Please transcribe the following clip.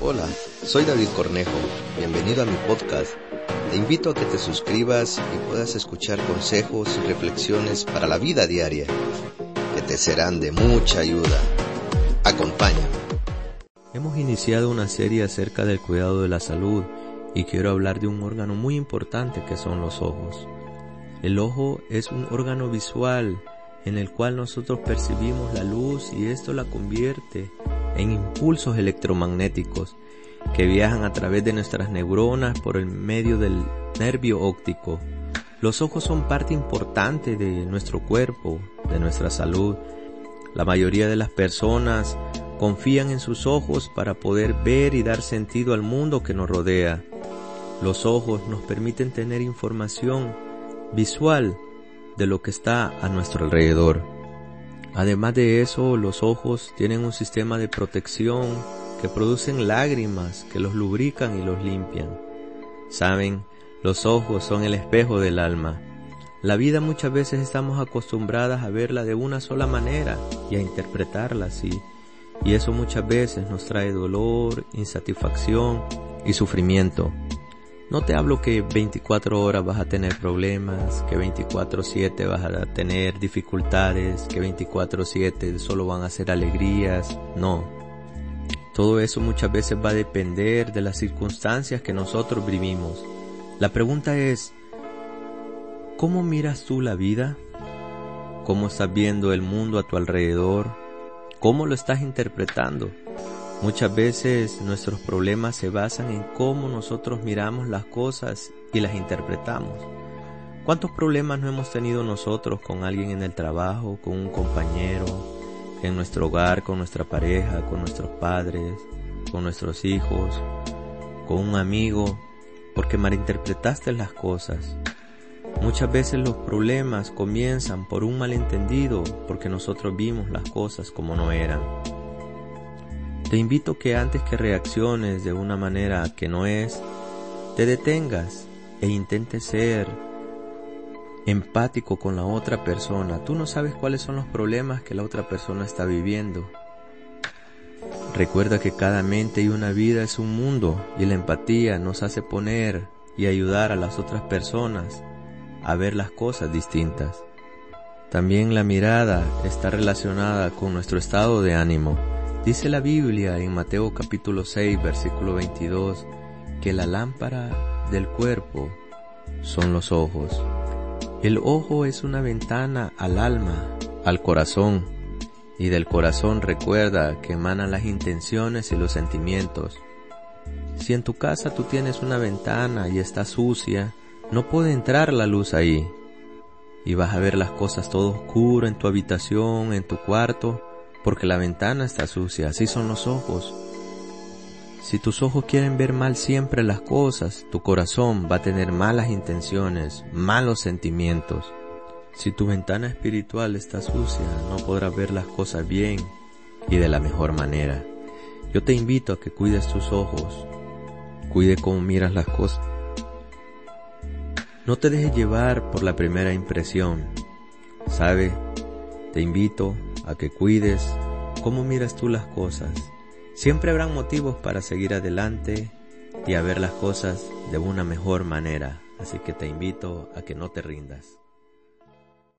Hola, soy David Cornejo. Bienvenido a mi podcast. Te invito a que te suscribas y puedas escuchar consejos y reflexiones para la vida diaria que te serán de mucha ayuda. Acompáñame. Hemos iniciado una serie acerca del cuidado de la salud y quiero hablar de un órgano muy importante que son los ojos. El ojo es un órgano visual en el cual nosotros percibimos la luz y esto la convierte en impulsos electromagnéticos que viajan a través de nuestras neuronas por el medio del nervio óptico. Los ojos son parte importante de nuestro cuerpo, de nuestra salud. La mayoría de las personas confían en sus ojos para poder ver y dar sentido al mundo que nos rodea. Los ojos nos permiten tener información visual de lo que está a nuestro alrededor. Además de eso, los ojos tienen un sistema de protección que producen lágrimas que los lubrican y los limpian. Saben, los ojos son el espejo del alma. La vida muchas veces estamos acostumbradas a verla de una sola manera y a interpretarla así. Y eso muchas veces nos trae dolor, insatisfacción y sufrimiento. No te hablo que 24 horas vas a tener problemas, que 24/7 vas a tener dificultades, que 24/7 solo van a ser alegrías. No. Todo eso muchas veces va a depender de las circunstancias que nosotros vivimos. La pregunta es, ¿cómo miras tú la vida? ¿Cómo estás viendo el mundo a tu alrededor? ¿Cómo lo estás interpretando? Muchas veces nuestros problemas se basan en cómo nosotros miramos las cosas y las interpretamos. ¿Cuántos problemas no hemos tenido nosotros con alguien en el trabajo, con un compañero, en nuestro hogar, con nuestra pareja, con nuestros padres, con nuestros hijos, con un amigo, porque malinterpretaste las cosas? Muchas veces los problemas comienzan por un malentendido, porque nosotros vimos las cosas como no eran. Te invito que antes que reacciones de una manera que no es, te detengas e intentes ser empático con la otra persona. Tú no sabes cuáles son los problemas que la otra persona está viviendo. Recuerda que cada mente y una vida es un mundo y la empatía nos hace poner y ayudar a las otras personas a ver las cosas distintas. También la mirada está relacionada con nuestro estado de ánimo. Dice la Biblia en Mateo capítulo 6 versículo 22 que la lámpara del cuerpo son los ojos. El ojo es una ventana al alma, al corazón, y del corazón recuerda que emanan las intenciones y los sentimientos. Si en tu casa tú tienes una ventana y está sucia, no puede entrar la luz ahí. Y vas a ver las cosas todo oscuro en tu habitación, en tu cuarto, porque la ventana está sucia, así son los ojos. Si tus ojos quieren ver mal siempre las cosas, tu corazón va a tener malas intenciones, malos sentimientos. Si tu ventana espiritual está sucia, no podrás ver las cosas bien y de la mejor manera. Yo te invito a que cuides tus ojos, cuide cómo miras las cosas. No te dejes llevar por la primera impresión. ¿Sabe? Te invito a que cuides cómo miras tú las cosas. Siempre habrán motivos para seguir adelante y a ver las cosas de una mejor manera, así que te invito a que no te rindas.